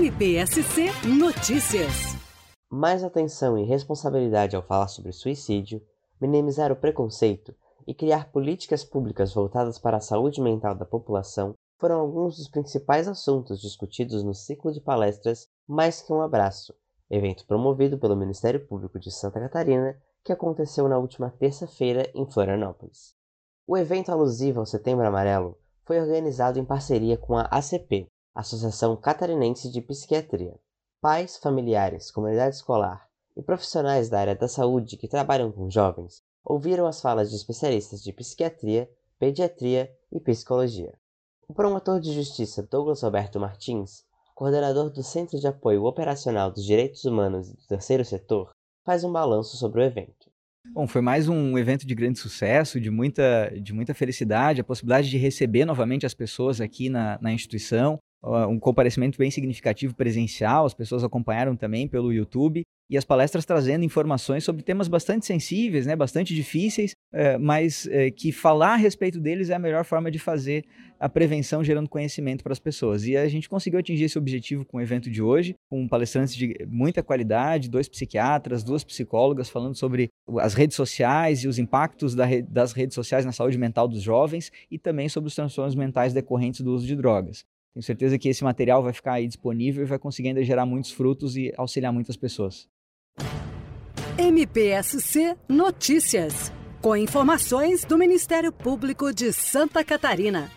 MPSC Notícias. Mais atenção e responsabilidade ao falar sobre suicídio, minimizar o preconceito e criar políticas públicas voltadas para a saúde mental da população foram alguns dos principais assuntos discutidos no ciclo de palestras Mais que um Abraço, evento promovido pelo Ministério Público de Santa Catarina, que aconteceu na última terça-feira em Florianópolis. O evento alusivo ao Setembro Amarelo foi organizado em parceria com a ACP, Associação Catarinense de Psiquiatria. Pais, familiares, comunidade escolar e profissionais da área da saúde que trabalham com jovens ouviram as falas de especialistas de psiquiatria, pediatria e psicologia. O promotor de justiça Douglas Roberto Martins, coordenador do Centro de Apoio Operacional dos Direitos Humanos e do Terceiro Setor, faz um balanço sobre o evento. Bom, foi mais um evento de grande sucesso, de muita, de muita felicidade, a possibilidade de receber novamente as pessoas aqui na, na instituição, um comparecimento bem significativo presencial, as pessoas acompanharam também pelo YouTube e as palestras trazendo informações sobre temas bastante sensíveis, né, bastante difíceis, é, mas é, que falar a respeito deles é a melhor forma de fazer a prevenção gerando conhecimento para as pessoas. E a gente conseguiu atingir esse objetivo com o evento de hoje, com palestrantes de muita qualidade, dois psiquiatras, duas psicólogas falando sobre as redes sociais e os impactos das redes sociais na saúde mental dos jovens e também sobre os transtornos mentais decorrentes do uso de drogas. Tenho certeza que esse material vai ficar aí disponível e vai conseguir ainda gerar muitos frutos e auxiliar muitas pessoas. MPSC Notícias, com informações do Ministério Público de Santa Catarina.